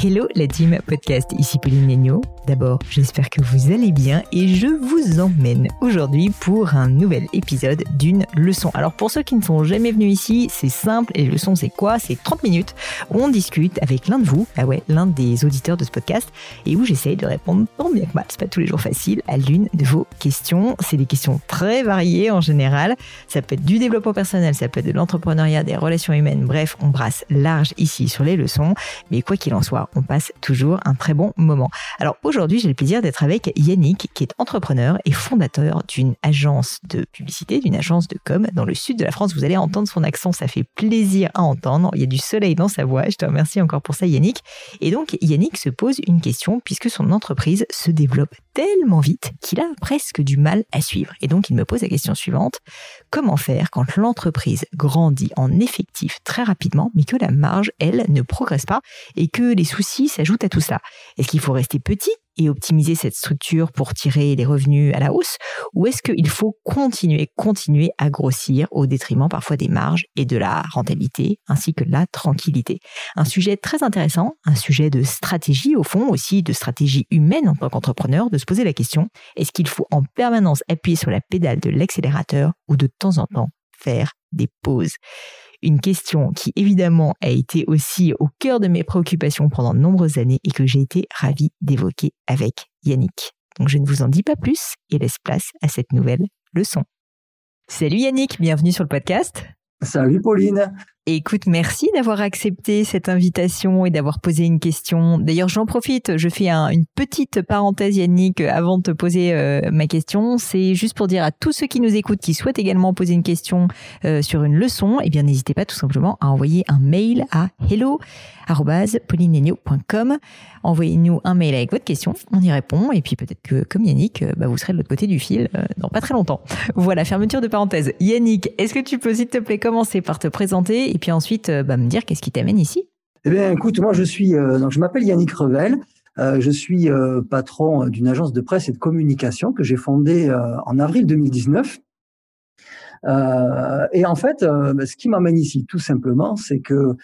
Hello la team podcast, ici Pauline Negno. D'abord, j'espère que vous allez bien et je vous emmène aujourd'hui pour un nouvel épisode d'une leçon. Alors pour ceux qui ne sont jamais venus ici, c'est simple les leçons c'est quoi? C'est 30 minutes où on discute avec l'un de vous, ah ouais, l'un des auditeurs de ce podcast et où j'essaye de répondre tant bien que mal, c'est pas tous les jours facile, à l'une de vos questions. C'est des questions très variées en général. Ça peut être du développement personnel, ça peut être de l'entrepreneuriat, des relations humaines, bref, on brasse large ici sur les leçons. Mais quoi qu'il en soit, on passe toujours un très bon moment. Alors aujourd'hui, j'ai le plaisir d'être avec Yannick, qui est entrepreneur et fondateur d'une agence de publicité, d'une agence de com dans le sud de la France. Vous allez entendre son accent, ça fait plaisir à entendre. Il y a du soleil dans sa voix. Je te remercie encore pour ça, Yannick. Et donc, Yannick se pose une question puisque son entreprise se développe tellement vite qu'il a presque du mal à suivre. Et donc, il me pose la question suivante. Comment faire quand l'entreprise grandit en effectif très rapidement, mais que la marge, elle, ne progresse pas et que les soucis s'ajoutent à tout cela? Est-ce qu'il faut rester petit et optimiser cette structure pour tirer les revenus à la hausse ou est-ce qu'il faut continuer, continuer à grossir au détriment parfois des marges et de la rentabilité ainsi que de la tranquillité? Un sujet très intéressant, un sujet de stratégie au fond aussi, de stratégie humaine en tant qu'entrepreneur, de se poser la question, est-ce qu'il faut en permanence appuyer sur la pédale de l'accélérateur ou de temps en temps faire des pauses? Une question qui évidemment a été aussi au cœur de mes préoccupations pendant de nombreuses années et que j'ai été ravie d'évoquer avec Yannick. Donc je ne vous en dis pas plus et laisse place à cette nouvelle leçon. Salut Yannick, bienvenue sur le podcast. Salut Pauline. Écoute, merci d'avoir accepté cette invitation et d'avoir posé une question. D'ailleurs, j'en profite, je fais une petite parenthèse Yannick avant de te poser euh, ma question. C'est juste pour dire à tous ceux qui nous écoutent, qui souhaitent également poser une question euh, sur une leçon, eh bien n'hésitez pas tout simplement à envoyer un mail à hello@paulinenio.com. Envoyez-nous un mail avec votre question, on y répond et puis peut-être que comme Yannick, euh, bah, vous serez de l'autre côté du fil dans pas très longtemps. Voilà, fermeture de parenthèse. Yannick, est-ce que tu peux s'il te plaît commencer par te présenter et puis ensuite euh, bah, me dire qu'est-ce qui t'amène ici? Eh bien, écoute, moi je suis, euh, donc je m'appelle Yannick Revel. Euh, je suis patron d'une agence de presse et de communication que j'ai fondée en avril 2019. et en fait, bah, ce qui m'amène ici, tout simplement, c'est que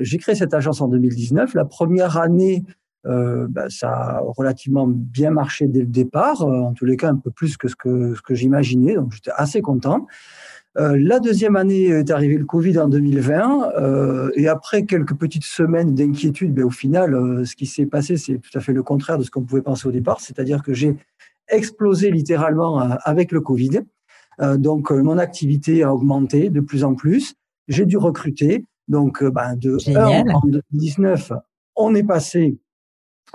j'ai créé cette agence en 2019. La première année, bah, ça a relativement bien marché dès le départ, en tous les cas un peu plus que ce que, ce que j'imaginais, donc j'étais assez content. Euh, la deuxième année est arrivé le Covid en 2020 euh, et après quelques petites semaines d'inquiétude, ben, au final, euh, ce qui s'est passé, c'est tout à fait le contraire de ce qu'on pouvait penser au départ, c'est-à-dire que j'ai explosé littéralement avec le Covid. donc mon activité a augmenté de plus en plus. J'ai dû recruter. Donc ben, de 1 en 2019, on est passé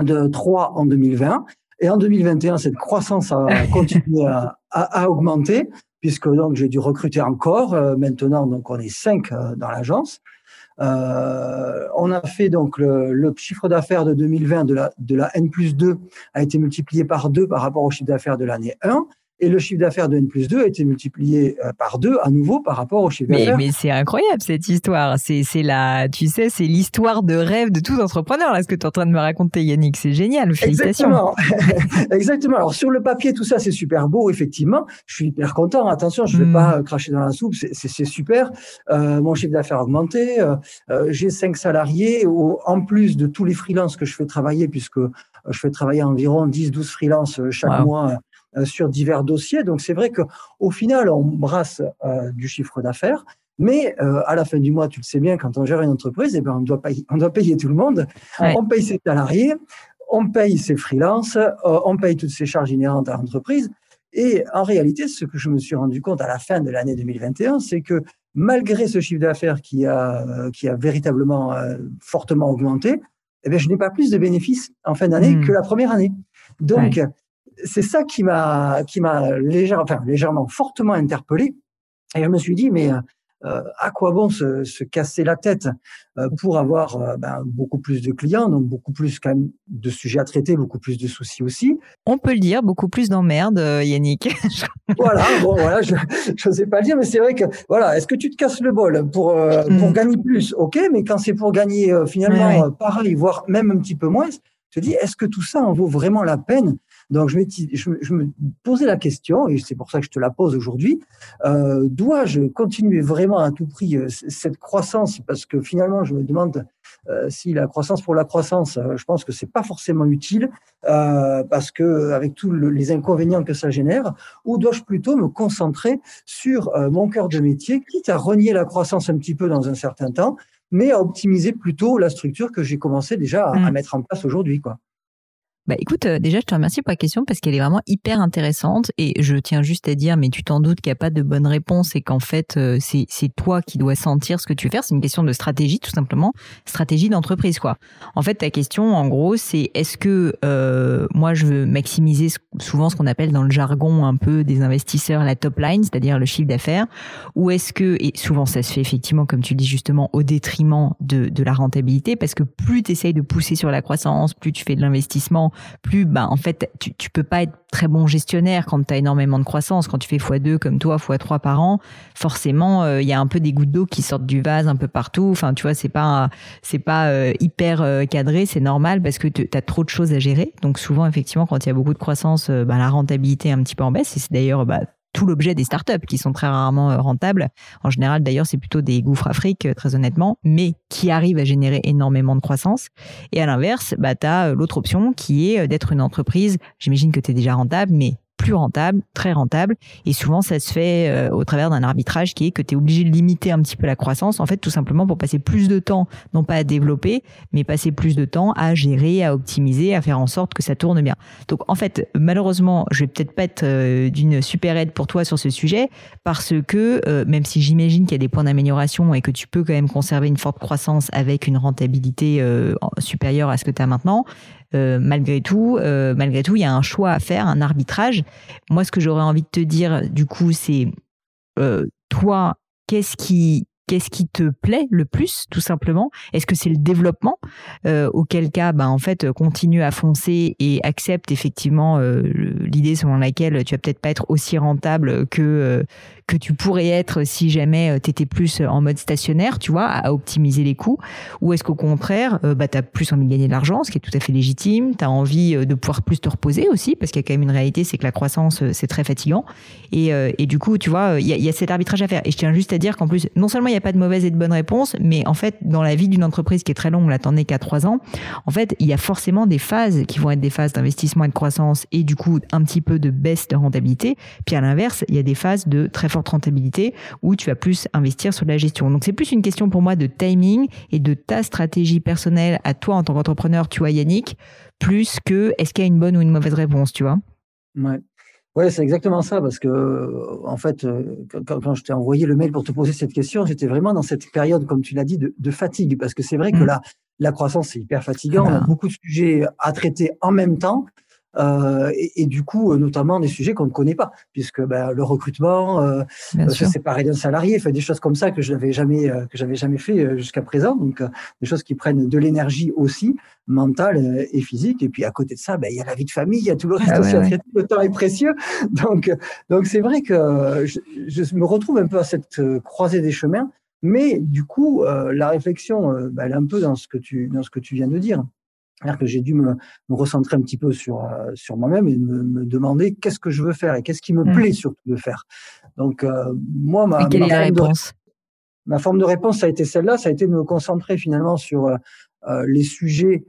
de 3 en 2020. Et en 2021, cette croissance a continué à, à augmenter puisque donc j'ai dû recruter encore. Euh, maintenant, donc on est cinq euh, dans l'agence. Euh, on a fait donc le, chiffre d'affaires de 2020 de la, de la N plus 2 a été multiplié par deux par rapport au chiffre d'affaires de l'année 1 et le chiffre d'affaires de N plus 2 a été multiplié euh, par deux à nouveau par rapport au chiffre d'affaires. Mais, c'est incroyable cette histoire. C'est, c'est la, tu sais, c'est l'histoire de rêve de tout entrepreneur, là, ce que tu es en train de me raconter, Yannick. C'est génial. Félicitations. Exactement. Exactement. Alors, sur le papier, tout ça, c'est super beau, effectivement. Je suis hyper content. Attention, je ne vais hmm. pas cracher dans la soupe. C'est, c'est, super. Euh, mon chiffre d'affaires a augmenté. Euh, euh, j'ai cinq salariés. en plus de tous les freelances que je fais travailler, puisque je fais travailler environ 10, 12 freelances chaque mois sur divers dossiers. Donc c'est vrai que au final, on brasse du chiffre d'affaires. Mais à la fin du mois, tu le sais bien, quand on gère une entreprise, eh ben, on, doit payer, on doit payer tout le monde. On paye ses salariés, on paye ses freelances, on paye toutes ses charges inhérentes à l'entreprise. Et en réalité, ce que je me suis rendu compte à la fin de l'année 2021, c'est que malgré ce chiffre d'affaires qui a, qui a véritablement euh, fortement augmenté, eh bien, je n'ai pas plus de bénéfices en fin d'année hmm. que la première année. Donc, c'est ça qui m'a, qui m'a légèrement, enfin, légèrement, fortement interpellé. Et je me suis dit, mais euh, euh, à quoi bon se, se casser la tête euh, pour avoir euh, ben, beaucoup plus de clients, donc beaucoup plus quand même de sujets à traiter, beaucoup plus de soucis aussi. On peut le dire, beaucoup plus d'emmerdes, Yannick. voilà, bon voilà, je ne sais pas le dire, mais c'est vrai que voilà, est-ce que tu te casses le bol pour pour mm. gagner plus, ok, mais quand c'est pour gagner finalement pareil, voire même un petit peu moins, je te dis, est-ce que tout ça en vaut vraiment la peine donc, je, je, me posais la question, et c'est pour ça que je te la pose aujourd'hui, euh, dois-je continuer vraiment à tout prix euh, cette croissance? Parce que finalement, je me demande euh, si la croissance pour la croissance, je pense que c'est pas forcément utile, parce que avec tous les inconvénients que ça génère, ou dois-je plutôt me concentrer sur mon cœur de métier, quitte à renier la croissance un petit peu dans un certain temps, mais à optimiser plutôt la structure que j'ai commencé déjà à, à mmh. mettre en place aujourd'hui, quoi. Bah écoute, euh, déjà je te remercie pour la question parce qu'elle est vraiment hyper intéressante et je tiens juste à dire, mais tu t'en doutes qu'il n'y a pas de bonne réponse et qu'en fait euh, c'est c'est toi qui dois sentir ce que tu veux faire. C'est une question de stratégie tout simplement, stratégie d'entreprise quoi. En fait ta question en gros c'est est-ce que euh, moi je veux maximiser souvent ce qu'on appelle dans le jargon un peu des investisseurs la top line, c'est-à-dire le chiffre d'affaires, ou est-ce que et souvent ça se fait effectivement comme tu dis justement au détriment de de la rentabilité parce que plus tu essayes de pousser sur la croissance, plus tu fais de l'investissement plus, bah, en fait, tu, tu peux pas être très bon gestionnaire quand tu as énormément de croissance. Quand tu fais x2 comme toi, x3 par an, forcément, euh, il y a un peu des gouttes d'eau qui sortent du vase un peu partout. Enfin, tu vois, c'est pas, c'est pas euh, hyper euh, cadré, c'est normal parce que tu as trop de choses à gérer. Donc souvent, effectivement, quand il y a beaucoup de croissance, bah, la rentabilité est un petit peu en baisse. Et c'est d'ailleurs bah, tout l'objet des startups qui sont très rarement euh, rentables. En général, d'ailleurs, c'est plutôt des gouffres Afrique, euh, très honnêtement, mais qui arrivent à générer énormément de croissance. Et à l'inverse, bah, tu as euh, l'autre option qui est d'être une entreprise, j'imagine que tu es déjà rentable, mais plus rentable, très rentable. Et souvent, ça se fait euh, au travers d'un arbitrage qui est que tu es obligé de limiter un petit peu la croissance, en fait, tout simplement pour passer plus de temps, non pas à développer, mais passer plus de temps à gérer, à optimiser, à faire en sorte que ça tourne bien. Donc, en fait, malheureusement, je vais peut-être pas être euh, d'une super aide pour toi sur ce sujet, parce que euh, même si j'imagine qu'il y a des points d'amélioration et que tu peux quand même conserver une forte croissance avec une rentabilité supérieure à ce que tu as maintenant, euh, malgré tout, euh, malgré tout, il y a un choix à faire, un arbitrage. Moi, ce que j'aurais envie de te dire, du coup, c'est euh, toi, qu'est-ce qui qu'est-ce qui te plaît le plus, tout simplement? Est-ce que c'est le développement Auquel cas, ben, en fait, continue à foncer et accepte effectivement l'idée selon laquelle tu vas peut-être pas être aussi rentable que que tu pourrais être si jamais euh, tu étais plus en mode stationnaire, tu vois, à optimiser les coûts Ou est-ce qu'au contraire, euh, bah, tu as plus envie de gagner de l'argent, ce qui est tout à fait légitime, tu as envie euh, de pouvoir plus te reposer aussi, parce qu'il y a quand même une réalité, c'est que la croissance, c'est très fatigant. Et, et, du coup, tu vois, il y a, cet arbitrage à faire. Et je tiens juste à dire qu'en plus, non seulement il n'y a pas de mauvaise et de bonne réponse, mais en fait, dans la vie d'une entreprise qui est très longue, t'en es qu'à trois ans, en fait, il y a forcément des phases qui vont être des phases d'investissement et de croissance et du coup, un petit peu de baisse de rentabilité. Puis à l'inverse, il y a des phases de très forte rentabilité où tu vas plus investir sur la gestion. Donc c'est plus une question pour moi de timing et de ta stratégie personnelle à toi en tant qu'entrepreneur, tu vois Yannick, plus que est-ce qu'il y a une bonne ou une mauvaise réponse, tu vois Ouais. Ouais, c'est exactement ça, parce que euh, en fait, euh, quand, je t'ai envoyé le mail pour te poser cette question, j'étais vraiment dans cette période, comme tu l'as dit, de, fatigue, parce que c'est vrai que mmh. la, la croissance c'est hyper fatigant, on a beaucoup de sujets à traiter en même temps. Euh, et, et, du coup, euh, notamment des sujets qu'on ne connaît pas, puisque ben, le recrutement, euh, euh se séparer d'un salarié, fait des choses comme ça que je n'avais jamais euh, que j'avais jamais fait jusqu'à présent. Donc, des choses qui prennent de l'énergie aussi mentale et physique. Et puis à côté de ça, ben, il y a la vie de famille, il y a tout le reste ah Le temps est précieux, donc donc c'est vrai que je, je, me retrouve un peu à cette croisée des chemins. Mais du coup, la réflexion, ben, elle est un peu dans ce que tu dans ce que tu viens de dire. C'est-à-dire que j'ai dû me, me, recentrer un petit peu sur, euh, sur moi-même et me, me demander qu'est-ce que je veux faire et qu'est-ce qui me mmh. plaît surtout de faire. Donc, euh, moi, ma, ma, forme réponse? De, ma, forme de, réponse, ça a été celle-là, ça a été de me concentrer finalement sur euh, les sujets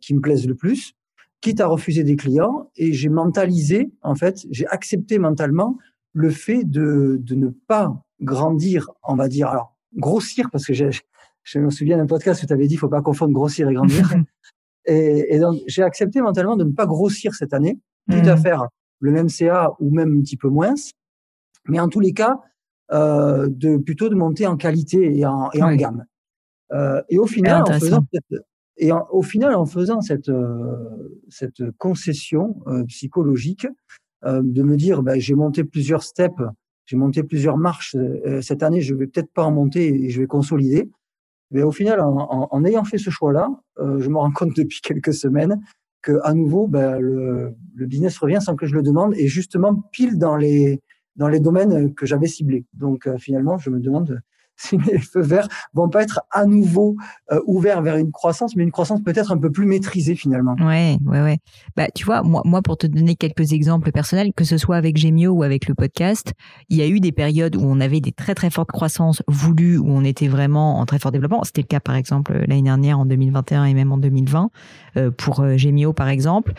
qui me plaisent le plus. quitte à refuser des clients. Et j'ai mentalisé, en fait, j'ai accepté mentalement le fait de, de ne pas grandir, on va dire, alors grossir, parce que je me souviens d'un podcast où tu avais dit, il faut pas confondre grossir et grandir. et, et, donc, j'ai accepté mentalement de ne pas grossir cette année, quitte à mmh. faire le même CA ou même un petit peu moins. Mais en tous les cas, euh, de plutôt de monter en qualité et en, et en gamme. Euh, et au final, en faisant cette, et au final, en faisant cette, euh, cette concession euh, psychologique, euh, de me dire, ben, j'ai monté plusieurs steps, j'ai monté plusieurs marches cette année, je vais peut-être pas en monter et je vais consolider. Mais au final, en, ayant fait ce choix-là, je me rends compte depuis quelques semaines que à nouveau, ben, le, le, business revient sans que je le demande et justement pile dans les dans les domaines que j'avais ciblés. Donc finalement, je me demande si les feux verts vont pas être à nouveau euh, ouverts vers une croissance, mais une croissance peut-être un peu plus maîtrisée finalement. Ouais, ouais, ouais. Bah, tu vois, moi, moi, pour te donner quelques exemples personnels, que ce soit avec Gemio ou avec le podcast, il y a eu des périodes où on avait des très très fortes croissances voulues, où on était vraiment en très fort développement. C'était le cas par exemple l'année dernière en 2021 et même en 2020 euh, pour euh, Gemio par exemple.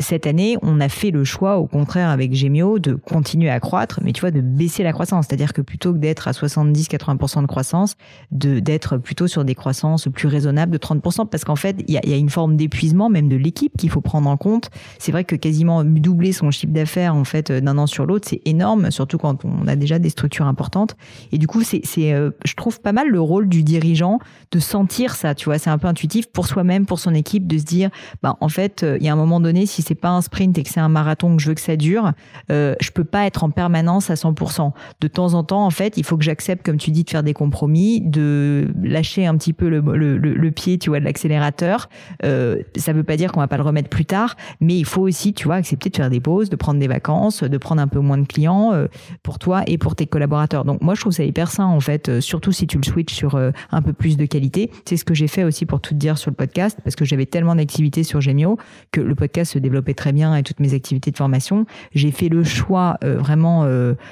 cette année, on a fait le choix, au contraire avec Gemio, de continuer à croître, mais tu vois, de baisser la croissance, c'est-à-dire que plutôt que d'être à 70-80% de croissance, de d'être plutôt sur des croissances plus raisonnables de 30%, parce qu'en fait, il y a, y a, une forme d'épuisement même de l'équipe qu'il faut prendre en compte. C'est vrai que quasiment doubler son chiffre d'affaires en fait d'un an sur l'autre, c'est énorme, surtout quand on a déjà des structures importantes. Et du coup, c'est, c'est euh, je trouve pas mal le rôle du dirigeant de sentir ça, tu vois, c'est un peu intuitif pour soi-même, pour son équipe, de se dire, bah en fait, euh, il y a un moment donné, si c'est pas un sprint et que c'est un marathon que je veux que ça dure, euh, je peux pas être en permanence à 100%. De temps en temps, en fait, il faut que j'accepte, comme tu dis, de faire des compromis, de lâcher un petit peu le, pied, tu vois, de l'accélérateur. Euh, ça veut pas dire qu'on va pas le remettre plus tard, mais il faut aussi, tu vois, accepter de faire des pauses, de prendre des vacances, de prendre un peu moins de clients euh, pour toi et pour tes collaborateurs. Donc moi, je trouve ça hyper sain en fait, euh, surtout si tu le switches sur euh, un peu plus de qualité. C'est ce que j'ai fait aussi pour tout dire sur le podcast, parce que j'avais tellement d'activités sur Gemio que le podcast se développait très bien et toutes mes activités de formation. J'ai fait le choix vraiment,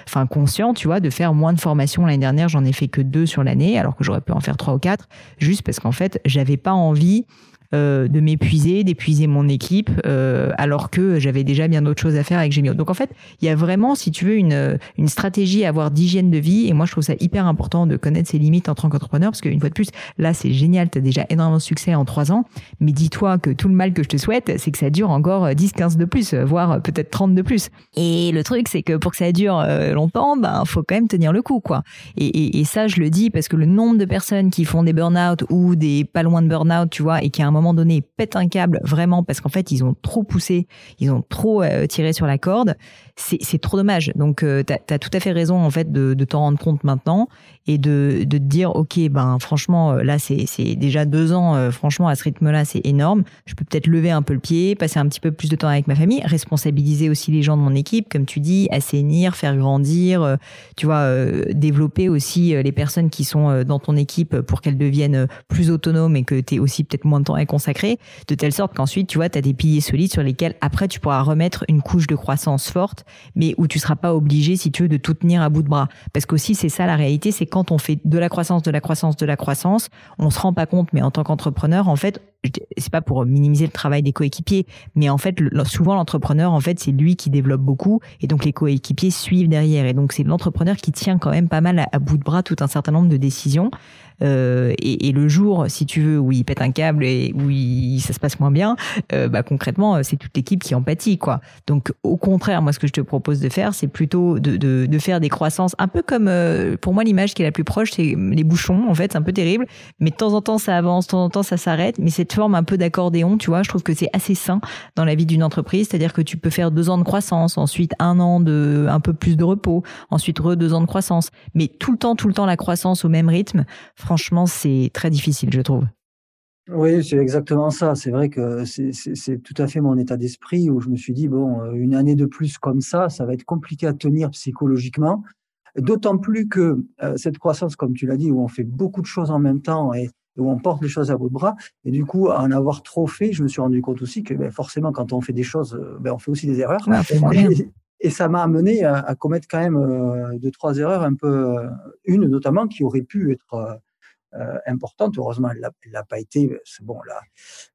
enfin conscient, tu vois, de faire moins de formation l'année dernière. J'en ai fait que deux sur l'année, alors que j'aurais pu en faire trois ou quatre, juste parce qu'en fait, j'avais pas envie euh, de m'épuiser, d'épuiser mon équipe, euh, alors que j'avais déjà bien d'autres choses à faire avec Gemio. Donc en fait, il y a vraiment, si tu veux, une, une stratégie à avoir d'hygiène de vie. Et moi, je trouve ça hyper important de connaître ses limites en tant qu'entrepreneur, parce qu'une fois de plus, là, c'est génial, tu as déjà énormément de succès en trois ans. Mais dis-toi que tout le mal que je te souhaite, c'est que ça dure encore 10, 15 de plus, voire peut-être 30 de plus. Et le truc, c'est que pour que ça dure euh, longtemps, ben, faut quand même tenir le coup, quoi. Et, et, et ça, je le dis parce que le nombre de personnes qui font des burn-out ou des pas loin de burn-out, tu vois, et qui à un moment moment donné un câble vraiment parce qu'en fait ils ont trop poussé, ils ont trop euh, tiré sur la corde, c'est trop dommage. Donc euh, tu as, tout à fait raison en fait de, de t'en rendre compte maintenant et de, de te dire ok ben franchement euh, là c'est déjà deux ans franchement à ce rythme-là c'est énorme. Je peux peut-être lever un peu le pied, passer un petit peu plus de temps avec ma famille, responsabiliser aussi les gens de mon équipe comme tu dis, assainir, faire grandir, tu vois développer aussi les personnes qui sont dans ton équipe pour qu'elles deviennent plus autonomes et que tu aies aussi peut-être moins de temps avec consacré, de telle sorte qu'ensuite, tu vois, tu as des piliers solides sur lesquels après tu pourras remettre une couche de croissance forte, mais où tu seras pas obligé, si tu veux, de tout tenir à bout de bras. Parce qu'aussi, c'est ça la réalité, c'est quand on fait de la croissance, de la croissance, de la croissance, on se rend pas compte, mais en tant qu'entrepreneur, en fait, c'est pas pour minimiser le travail des coéquipiers, mais en fait, souvent l'entrepreneur, en fait, c'est lui qui développe beaucoup, et donc les coéquipiers suivent derrière, et donc c'est l'entrepreneur qui tient quand même pas mal à bout de bras tout un certain nombre de décisions. Euh, et, et, le jour, si tu veux, où il pète un câble et où il, ça se passe moins bien, euh, bah, concrètement, c'est toute l'équipe qui en pâtit, quoi. Donc, au contraire, moi, ce que je te propose de faire, c'est plutôt de, de, de, faire des croissances un peu comme, euh, pour moi, l'image qui est la plus proche, c'est les bouchons. En fait, c'est un peu terrible, mais de temps en temps, ça avance, de temps en temps, ça s'arrête. Mais cette forme un peu d'accordéon, tu vois, je trouve que c'est assez sain dans la vie d'une entreprise. C'est-à-dire que tu peux faire deux ans de croissance, ensuite un an de un peu plus de repos, ensuite re deux ans de croissance, mais tout le temps, tout le temps la croissance au même rythme franchement, c'est très difficile, je trouve. Oui, c'est exactement ça. C'est vrai que c'est tout à fait mon état d'esprit où je me suis dit, bon, euh, une année de plus comme ça, ça va être compliqué à tenir psychologiquement. D'autant plus que euh, cette croissance, comme tu l'as dit, où on fait beaucoup de choses en même temps et où on porte les choses à bout de bras. Et du coup, à en avoir trop fait, je me suis rendu compte aussi que ben, forcément, quand on fait des choses, euh, ben, on fait aussi des erreurs. et, ça m'a amené à, à, commettre quand même deux, trois erreurs, un peu, une notamment qui aurait pu être euh, importante. Heureusement, elle l'a pas été. C'est bon, là,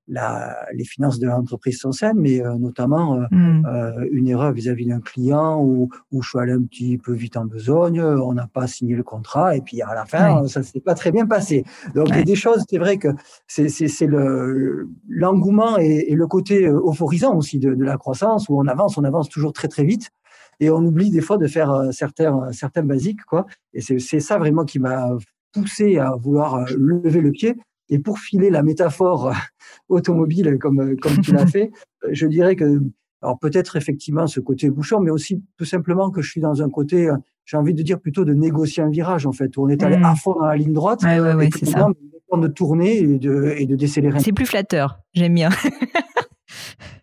la, les finances de l'entreprise sont saines, mais euh, notamment euh, mmh. une erreur vis-à-vis d'un client où, où je suis allé un petit peu vite en besogne, on n'a pas signé le contrat, et puis à la fin, ça s'est pas très bien passé. Donc, il y a des choses, c'est vrai que c'est le l'engouement et, et, le côté euphorisant aussi de, de la croissance où on avance, on avance toujours très très vite et on oublie des fois de faire certains certains basiques quoi. Et c'est ça vraiment qui m'a poussé à vouloir euh, lever le pied. Et pour filer la métaphore euh, automobile comme, euh, comme tu l'as fait, je dirais que, alors peut-être effectivement ce côté bouchon, mais aussi tout simplement que je suis dans un côté, j'ai envie de dire plutôt de négocier un virage en fait, où on est allé mmh. à fond dans la ligne droite. Ouais, ouais, ouais, c'est ça. De tourner et de, et de décélérer. C'est plus flatteur, j'aime bien.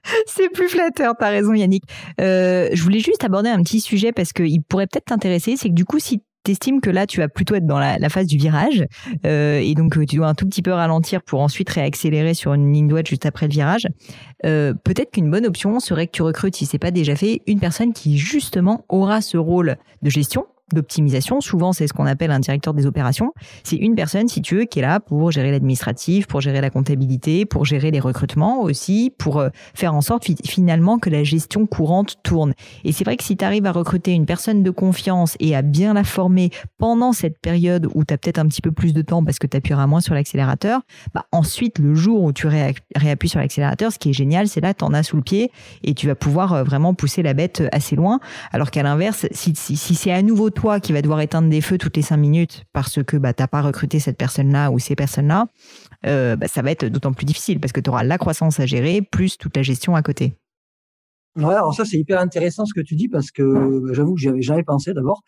C'est plus flatteur, t'as raison Yannick. Euh, je voulais juste aborder un petit sujet parce qu'il pourrait peut-être t'intéresser, c'est que du coup si t'estimes que là, tu vas plutôt être dans la, phase du virage euh, et donc euh, tu dois un tout petit peu ralentir pour ensuite réaccélérer sur une ligne droite juste après le virage. Euh, peut-être qu'une bonne option serait que tu recrutes, si c'est pas déjà fait, une personne qui justement aura ce rôle de gestion d'optimisation. Souvent, c'est ce qu'on appelle un directeur des opérations. C'est une personne, si tu veux, qui est là pour gérer l'administratif, pour gérer la comptabilité, pour gérer les recrutements aussi, pour euh, faire en sorte finalement que la gestion courante tourne. Et c'est vrai que si tu arrives à recruter une personne de confiance et à bien la former pendant cette période où tu as peut-être un petit peu plus de temps parce que tu appuieras moins sur l'accélérateur, bah ensuite, le jour où tu réappuies sur l'accélérateur, ce qui est génial, c'est là, tu en as sous le pied et tu vas pouvoir euh, vraiment pousser la bête euh, assez loin. Alors qu'à l'inverse, si, si, si c'est à nouveau toi qui va devoir éteindre des feux toutes les cinq minutes parce que bah, tu n'as pas recruté cette personne-là ou ces personnes-là, euh, bah, ça va être d'autant plus difficile parce que tu auras la croissance à gérer plus toute la gestion à côté. Ouais, alors ça c'est hyper intéressant ce que tu dis parce que bah, j'avoue que j'y avais jamais pensé d'abord.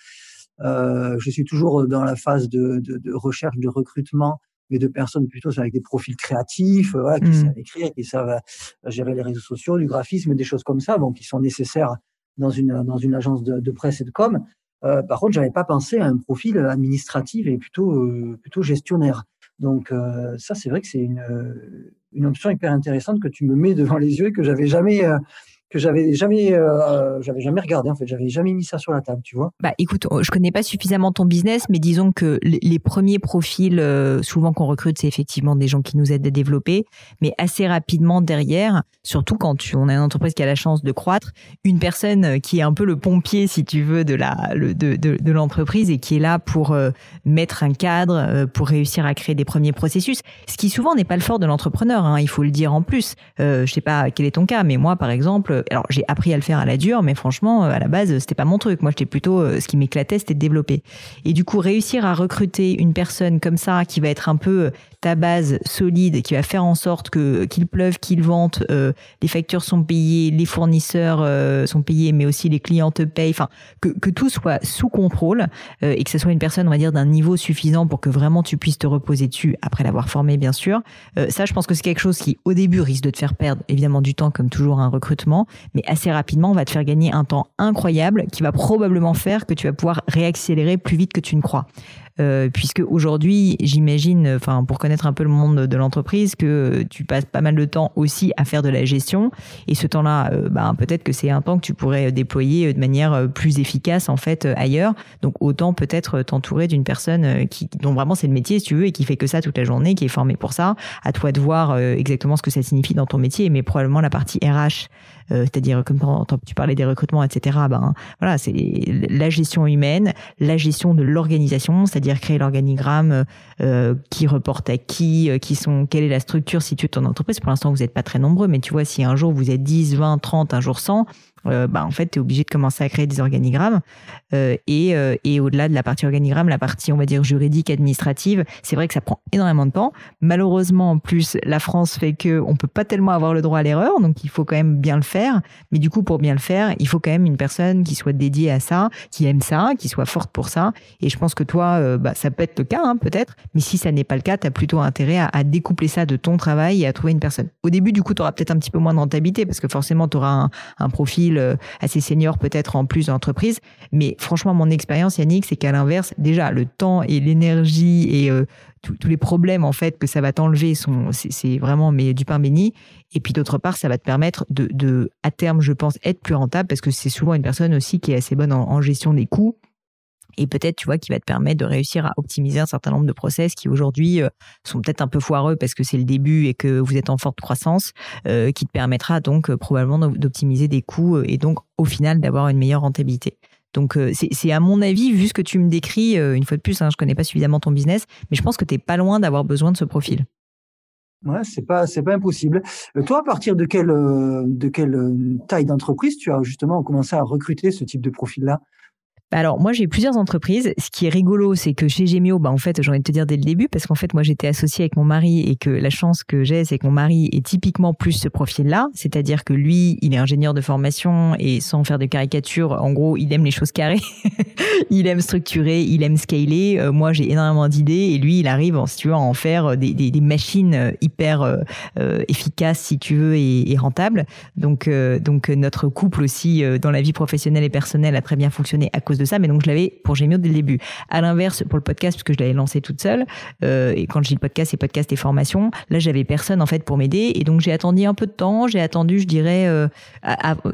Euh, je suis toujours dans la phase de, recherche, de recrutement, mais de personnes plutôt avec des profils créatifs, qui mmh. savent écrire, qui savent gérer les réseaux sociaux, du graphisme, des choses comme ça, donc qui sont nécessaires dans une dans une agence de, de presse et de com. Euh, par contre, j'avais pas pensé à un profil administratif et plutôt euh, plutôt gestionnaire. Donc euh, ça, c'est vrai que c'est une, une option hyper intéressante que tu me mets devant les yeux et que j'avais jamais que j'avais jamais euh, j'avais jamais regardé en fait. J'avais jamais mis ça sur la table tu vois. Bah écoute je connais pas suffisamment ton business mais disons que les, premiers profils euh, souvent qu'on recrute c'est effectivement des gens qui nous aident à développer mais assez rapidement derrière surtout quand on a une entreprise qui a la chance de croître une personne qui est un peu le pompier si tu veux de la de de, de l'entreprise et qui est là pour euh, mettre un cadre pour réussir à créer des premiers processus. Ce qui souvent n'est pas le fort de l'entrepreneur hein, il faut le dire en plus. Je sais pas quel est ton cas mais moi par exemple alors j'ai appris à le faire à la dure, mais franchement, euh, à la base, c'était pas mon truc. Moi, j'étais plutôt, euh, ce qui m'éclatait, c'était de développer. Et du coup, réussir à recruter une personne comme ça, qui va être un peu euh, ta base solide, qui va faire en sorte que qu'il pleuve, qu'il vente, les factures sont payées, les fournisseurs sont payés, mais aussi les clients te payent. Enfin, que, que tout soit sous contrôle et que ce soit une personne, on va dire, d'un niveau suffisant pour que vraiment tu puisses te reposer dessus après l'avoir formé, bien sûr. ça, je pense que c'est quelque chose qui, au début, risque de te faire perdre évidemment du temps, comme toujours un recrutement, mais assez rapidement, on va te faire gagner un temps incroyable qui va probablement faire que tu vas pouvoir réaccélérer plus vite que tu ne crois. Euh, puisque aujourd'hui, j'imagine, enfin pour connaître un peu le monde de l'entreprise, que tu passes pas mal de temps aussi à faire de la gestion, et ce temps-là, euh, ben, peut-être que c'est un temps que tu pourrais déployer de manière plus efficace en fait ailleurs. Donc autant peut-être t'entourer d'une personne qui dont vraiment c'est le métier si tu veux et qui fait que ça toute la journée, qui est formée pour ça. À toi de voir exactement ce que ça signifie dans ton métier, mais probablement la partie RH euh, c'est-à-dire comme tu parlais des recrutements, etc. Ben voilà, c'est la gestion humaine, la gestion de l'organisation, c'est-à-dire créer l'organigramme euh, qui reporte à qui, euh, qui sont, quelle est la structure située de ton entreprise. Pour l'instant, vous n'êtes pas très nombreux, mais tu vois, si un jour vous êtes 10, 20, 30, un jour 100, euh, bah, en fait, tu es obligé de commencer à créer des organigrammes. Euh, et, euh, et au-delà de la partie organigramme, la partie, on va dire, juridique, administrative, c'est vrai que ça prend énormément de temps. Malheureusement, en plus, la France fait que on peut pas tellement avoir le droit à l'erreur, donc il faut quand même bien le faire. Mais du coup, pour bien le faire, il faut quand même une personne qui soit dédiée à ça, qui aime ça, qui soit forte pour ça. Et je pense que toi, bah, ça peut être le cas, hein, peut-être. Mais si ça n'est pas le cas, tu as plutôt intérêt à, découpler ça de ton travail et à trouver une personne. Au début, du coup, tu auras peut-être un petit peu moins de rentabilité parce que forcément, tu auras un profil euh, assez senior peut-être en plus d'entreprise. Mais franchement, mon expérience, Yannick, c'est qu'à l'inverse, déjà, le temps et l'énergie et euh, tous les problèmes en fait que ça va t'enlever sont c'est vraiment mais du pain béni et puis d'autre part ça va te permettre de à terme je pense être plus rentable parce que c'est souvent une personne aussi qui est assez bonne en, gestion des coûts et peut-être tu vois qui va te permettre de réussir à optimiser un certain nombre de process qui aujourd'hui euh, sont peut-être un peu foireux parce que c'est le début et que vous êtes en forte croissance euh, qui te permettra donc euh, probablement d'optimiser des coûts et donc au final d'avoir une meilleure rentabilité. Donc c'est à mon avis, vu ce que tu me décris, une fois de plus, hein, je connais pas suffisamment ton business, mais je pense que tu n'es pas loin d'avoir besoin de ce profil. Ouais, c'est pas c'est pas impossible. toi, à partir de de quelle taille d'entreprise tu as justement commencé à recruter ce type de profil-là? Bah alors moi j'ai plusieurs entreprises. Ce qui est rigolo, c'est que chez Gemio, bah en fait j'ai envie de te dire dès le début, parce qu'en fait moi j'étais associée avec mon mari et que la chance que j'ai, c'est que mon mari est typiquement plus ce profil-là, c'est-à-dire que lui, il est ingénieur de formation et sans faire de caricature, en gros, il aime les choses carrées, il aime structurer, il aime scaler. Euh, moi j'ai énormément d'idées et lui il arrive, si tu veux, à en faire des, des, des machines euh, hyper euh, efficaces si tu veux et, et rentables. Donc donc notre couple aussi dans la vie professionnelle et personnelle a très bien fonctionné à cause de ça, mais donc je l'avais pour Gémio dès le début. À l'inverse, pour le podcast, puisque je l'avais lancé toute seule, euh, et quand je dis podcast, c'est podcast et formation, là j'avais personne en fait pour m'aider, et donc j'ai attendu un peu de temps, j'ai attendu, je dirais, euh,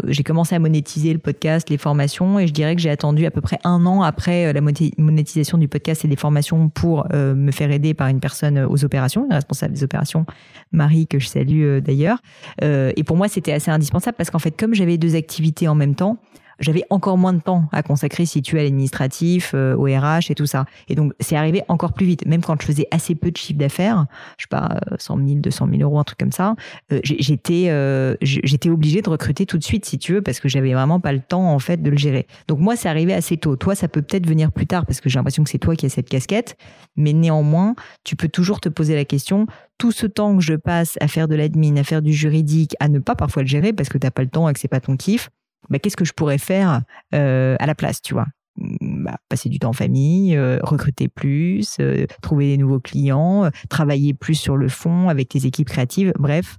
j'ai commencé à monétiser le podcast, les formations, et je dirais que j'ai attendu à peu près un an après euh, la monétisation du podcast et des formations pour me faire aider par une personne aux opérations, une responsable des opérations, Marie, que je salue d'ailleurs. et pour moi, c'était assez indispensable parce qu'en fait, comme j'avais deux activités en même temps, j'avais encore moins de temps à consacrer si tu à l'administratif, euh, au RH et tout ça. Et donc, c'est arrivé encore plus vite. Même quand je faisais assez peu de chiffre d'affaires, je sais pas, 100 000, 200 000 euros, un truc comme ça, euh, j'étais euh, j'étais obligée de recruter tout de suite, si tu veux, parce que j'avais vraiment pas le temps, en fait, de le gérer. Donc, moi, c'est arrivé assez tôt. Toi, ça peut peut-être venir plus tard, parce que j'ai l'impression que c'est toi qui as cette casquette. Mais néanmoins, tu peux toujours te poser la question, tout ce temps que je passe à faire de l'admin, à faire du juridique, à ne pas parfois le gérer parce que tu n'as pas le temps et que c'est pas ton kiff, bah, qu'est-ce que je pourrais faire euh, à la place, tu vois? Mmh, bah, passer du temps en famille, euh, recruter plus, euh, trouver des nouveaux clients, travailler plus sur le fond avec tes équipes créatives, bref,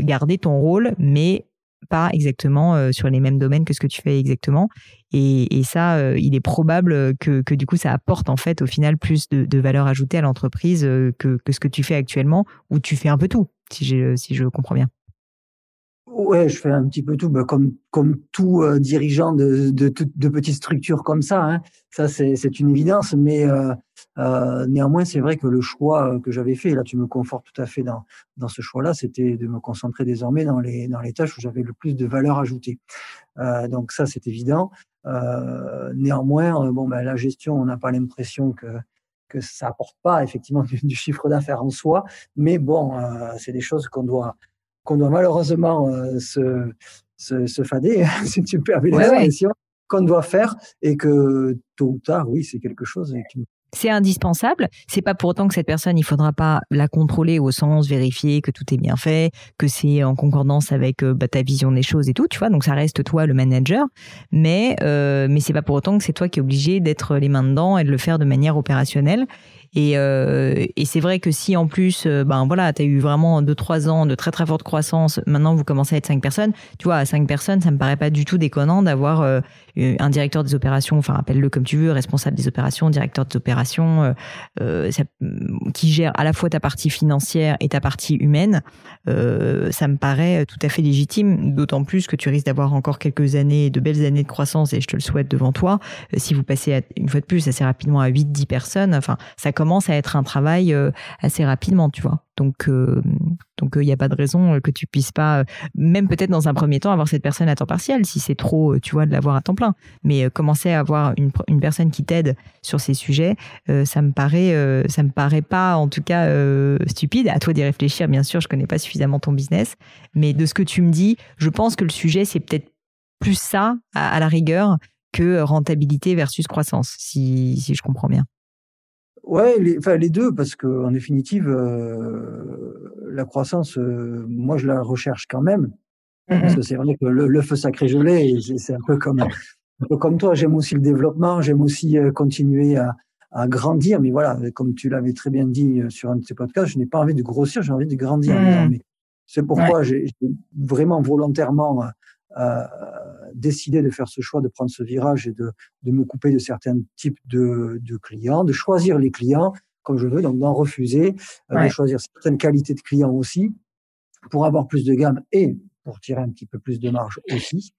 garder ton rôle, mais pas exactement sur les mêmes domaines que ce que tu fais exactement. Et, et ça, il est probable que, que, du coup, ça apporte en fait au final plus de, de valeur ajoutée à l'entreprise que, que ce que tu fais actuellement, où tu fais un peu tout, si, si je comprends bien. Ouais, je fais un petit peu tout, bah, comme tout euh, dirigeant de, petites structures comme ça. Hein. Ça, c'est une évidence, mais euh, euh, néanmoins, c'est vrai que le choix que j'avais fait, là, tu me confortes tout à fait dans ce choix-là, c'était de me concentrer désormais dans les tâches où j'avais le plus de valeur ajoutée. Donc ça, c'est évident. Néanmoins, bon, ben, la gestion, on n'a pas l'impression que que ça apporte pas effectivement du chiffre d'affaires en soi, mais bon, c'est des choses qu'on doit qu'on doit malheureusement euh, se, se, se, fader, si tu me permets l'expression, qu'on doit faire et que tôt ou tard, oui, c'est quelque chose qui, c'est indispensable. C'est pas pour autant que cette personne, il faudra pas la contrôler au sens vérifier que tout est bien fait, que c'est en concordance avec euh, bah, ta vision des choses et tout, tu vois. Donc ça reste toi le manager, mais euh, mais c'est pas pour autant que c'est toi qui es obligé d'être les mains dedans et de le faire de manière opérationnelle. Et, euh, et c'est vrai que si en plus, euh, ben voilà, tu as eu vraiment deux trois ans de très très forte croissance, maintenant vous commencez à être cinq personnes, tu vois, à cinq personnes, ça me paraît pas du tout déconnant d'avoir euh, un directeur des opérations, enfin appelle-le comme tu veux, responsable des opérations, directeur des opérations, ça, qui gère à la fois ta partie financière et ta partie humaine. ça me paraît tout à fait légitime, d'autant plus que tu risques d'avoir encore quelques années, de belles années de croissance, et je te le souhaite devant toi. si vous passez une fois de plus assez rapidement à 8-10 personnes, enfin ça à être un travail euh, assez rapidement, tu vois. Donc, euh, donc il n'y a pas de raison que tu puisses pas, même peut-être dans un premier temps, avoir cette personne à temps partiel, si c'est trop, tu vois, de l'avoir à temps plein. Mais commencer à avoir une, une personne qui t'aide sur ces sujets, ça me paraît, ça me paraît pas, en tout cas, stupide. À toi d'y réfléchir, bien sûr. Je connais pas suffisamment ton business, mais de ce que tu me dis, je pense que le sujet c'est peut-être plus ça à, la rigueur que rentabilité versus croissance, si, si je comprends bien. Ouais, les, enfin les deux, parce que en définitive, euh, la croissance, euh, moi je la recherche quand même, mmh parce que c'est vrai que le, feu sacré gelé, c'est un peu comme un peu comme toi. J'aime aussi le développement, j'aime aussi euh, continuer à, à, grandir, mais voilà, comme tu l'avais très bien dit sur un de tes podcasts, je n'ai pas envie de grossir, j'ai envie de grandir. Mmh. C'est pourquoi j'ai vraiment volontairement euh, décidé de faire ce choix, de prendre ce virage et de, de me couper de certains types de, de, clients, de choisir les clients comme je veux, donc d'en refuser, euh, de choisir certaines qualités de clients aussi, pour avoir plus de gamme et pour tirer un petit peu plus de marge aussi.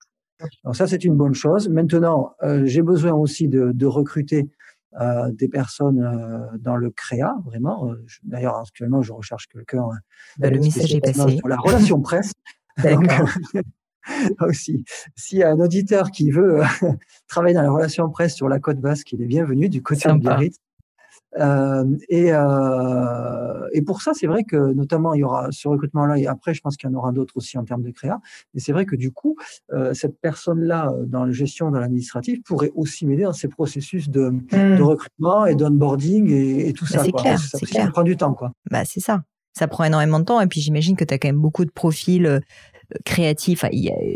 Donc ça, c'est une bonne chose. Maintenant, j'ai besoin aussi de, de recruter des personnes dans le créa, vraiment. D'ailleurs, actuellement, je recherche quelqu'un. Bah, le message est passé. Pour la relation presse. aussi, s'il y a un auditeur qui veut travailler dans la relation presse sur la côte basque, il est bienvenu du côté de Biarritz. Euh, et, euh, et pour ça, c'est vrai que notamment il y aura ce recrutement-là et après, je pense qu'il y en aura d'autres aussi en termes de créa. Et c'est vrai que du coup, euh, cette personne-là dans la gestion, dans l'administratif, pourrait aussi m'aider dans ces processus de, de hmm. recrutement et d'onboarding et, et tout bah, ça. C'est clair, ça, ça prend du temps, quoi. Bah c'est ça ça prend énormément de temps et puis j'imagine que tu as quand même beaucoup de profils euh, créatif.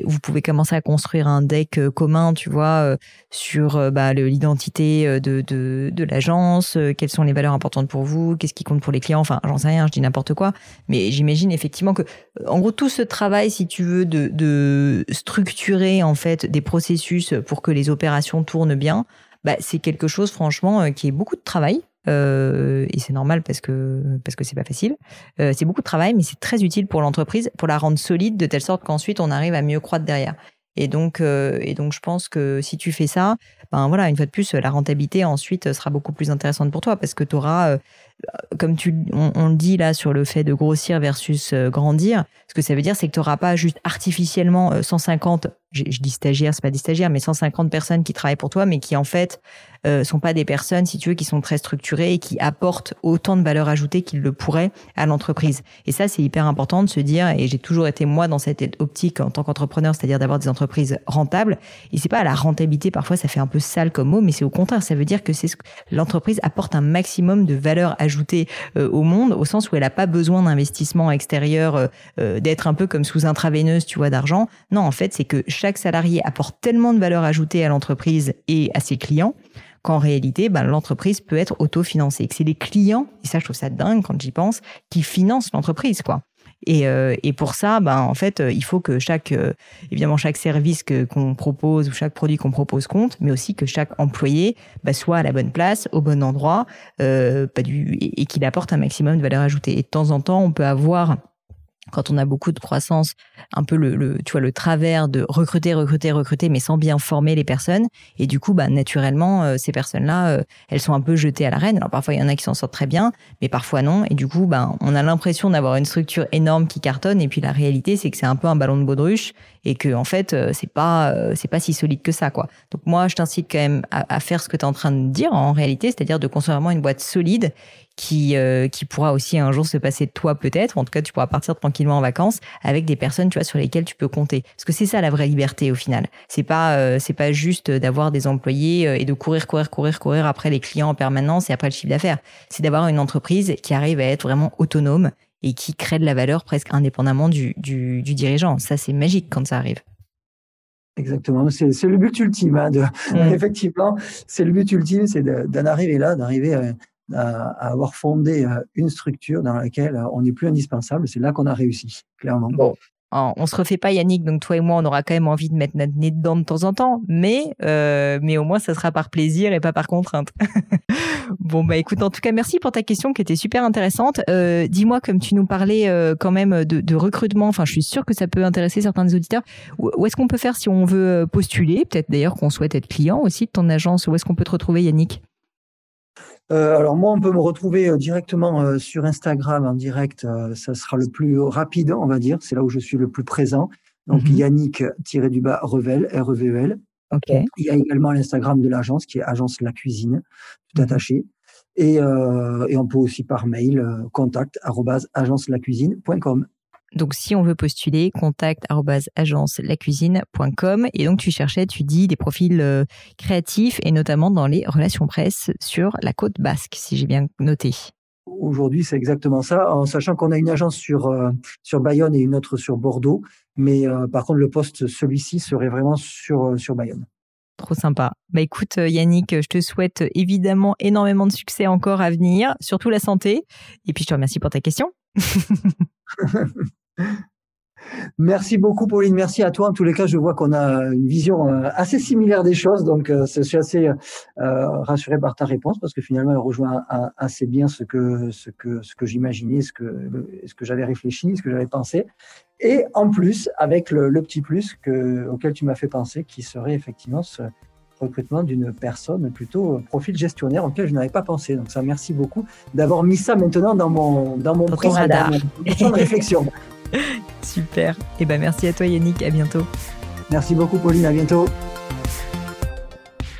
Vous pouvez commencer à construire un deck euh, commun, tu vois, euh, sur bah, l'identité de, de, de l'agence, quelles sont les valeurs importantes pour vous, qu'est-ce qui compte pour les clients. Enfin, j'en sais rien, je dis n'importe quoi. Mais j'imagine effectivement que, en gros, tout ce travail, si tu veux, de, de structurer en fait des processus pour que les opérations tournent bien, bah, c'est quelque chose, franchement, qui est beaucoup de travail. Euh, et c'est normal parce que parce que c'est pas facile. Euh, c'est beaucoup de travail, mais c'est très utile pour l'entreprise pour la rendre solide de telle sorte qu'ensuite on arrive à mieux croître derrière. Et donc, euh, et donc, je pense que si tu fais ça, ben voilà, une fois de plus, la rentabilité ensuite sera beaucoup plus intéressante pour toi parce que tu auras comme tu, on, le dit là sur le fait de grossir versus euh, grandir, ce que ça veut dire, c'est que tu n'auras pas juste artificiellement 150, euh, je, dis stagiaires, c'est pas des stagiaires, mais 150 personnes qui travaillent pour toi, mais qui en fait euh, sont pas des personnes, si tu veux, qui sont très structurées et qui apportent autant de valeur ajoutée qu'ils le pourraient à l'entreprise. Et ça, c'est hyper important de se dire, et j'ai toujours été moi dans cette optique en tant qu'entrepreneur, c'est-à-dire d'avoir des entreprises rentables. Et c'est pas la rentabilité, parfois ça fait un peu sale comme mot, mais c'est au contraire, ça veut dire que c'est l'entreprise apporte un maximum de valeur ajoutée euh, au monde, au sens où elle n'a pas besoin d'investissement extérieur, euh, euh, d'être un peu comme sous intraveineuse, tu vois, d'argent. Non, en fait, c'est que chaque salarié apporte tellement de valeur ajoutée à l'entreprise et à ses clients qu'en réalité, ben, l'entreprise peut être autofinancée. Que c'est les clients, et ça je trouve ça dingue quand j'y pense, qui financent l'entreprise, quoi. Et, euh, et, pour ça, ben, en fait, il faut que chaque, euh, évidemment, chaque service que, qu'on propose ou chaque produit qu'on propose compte, mais aussi que chaque employé ben, soit à la bonne place, au bon endroit, euh, du, et, et qu'il apporte un maximum de valeur ajoutée. Et de temps en temps, on peut avoir quand on a beaucoup de croissance, un peu le, le, tu vois, le travers de recruter, recruter, recruter, mais sans bien former les personnes. Et du coup, bah, naturellement, euh, ces personnes-là, euh, elles sont un peu jetées à la reine. Alors parfois, il y en a qui s'en sortent très bien, mais parfois non. Et du coup, bah, on a l'impression d'avoir une structure énorme qui cartonne. Et puis la réalité, c'est que c'est un peu un ballon de baudruche et que en fait, euh, c'est pas, c'est pas si solide que ça, quoi. Donc moi, je t'incite quand même à, faire ce que tu es en train de dire en réalité, c'est-à-dire de construire vraiment une boîte solide qui euh, qui pourra aussi un jour se passer de toi peut-être. En tout cas, tu pourras partir tranquillement en vacances avec des personnes, tu vois, sur lesquelles tu peux compter. Parce que c'est ça la vraie liberté au final. C'est pas euh, c'est pas juste d'avoir des employés euh, et de courir courir courir courir après les clients en permanence et après le chiffre d'affaires. C'est d'avoir une entreprise qui arrive à être vraiment autonome et qui crée de la valeur presque indépendamment du du, du dirigeant. Ça c'est magique quand ça arrive. Exactement, c'est le but ultime. Hein, de, mmh. Effectivement, c'est le but ultime, c'est d'en arriver là, d'arriver à, à, avoir fondé euh, une structure dans laquelle euh, on n'est plus indispensable. C'est là qu'on a réussi, clairement. Bon. On se refait pas Yannick, donc toi et moi on aura quand même envie de mettre notre nez dedans de temps en temps, mais euh, mais au moins ça sera par plaisir et pas par contrainte. bon bah écoute, en tout cas merci pour ta question qui était super intéressante. Euh, Dis-moi comme tu nous parlais euh, quand même de, recrutement, enfin je suis sûre que ça peut intéresser certains des auditeurs. Où, où est-ce qu'on peut faire si on veut postuler, peut-être d'ailleurs qu'on souhaite être client aussi de ton agence. Où est-ce qu'on peut te retrouver Yannick? Euh, alors moi, on peut me retrouver euh, directement euh, sur Instagram en direct. ça sera le plus rapide, on va dire. C'est là où je suis le plus présent. Donc mm-hmm. Yannick-du-bas Revel, R-E-V-E-L. Okay. Il y a également l'Instagram de l'agence qui est Agence La Cuisine, tout mm-hmm. attaché. Et, et, on peut aussi par mail contact agencelaccuisine.com. Donc, si on veut postuler, contact agencelaccuisine.com. Et donc, tu cherchais, tu dis, des profils euh, créatifs et notamment dans les relations presse sur la côte basque, si j'ai bien noté. Aujourd'hui, c'est exactement ça, en sachant qu'on a une agence sur, euh, sur Bayonne et une autre sur Bordeaux. Mais euh, par contre, le poste, celui-ci, serait vraiment sur, sur Bayonne. Trop sympa. Bah écoute Yannick, je te souhaite évidemment énormément de succès encore à venir, surtout la santé. Et puis je te remercie pour ta question. Merci beaucoup, Pauline. Merci à toi. En tous les cas, je vois qu'on a une vision euh, assez similaire des choses. Donc, euh, je suis assez euh, rassuré par ta réponse parce que finalement, elle rejoint assez bien ce que, ce que, j'imaginais, ce que, ce que j'avais réfléchi, ce que j'avais pensé. Et en plus, avec le, petit plus que, auquel tu m'as fait penser, qui serait effectivement ce recrutement d'une personne plutôt profil gestionnaire auquel je n'avais pas pensé. Donc ça, merci beaucoup d'avoir mis ça maintenant dans mon dans mon radar, de réflexion. Super. Et eh ben merci à toi Yannick, à bientôt. Merci beaucoup Pauline, à bientôt.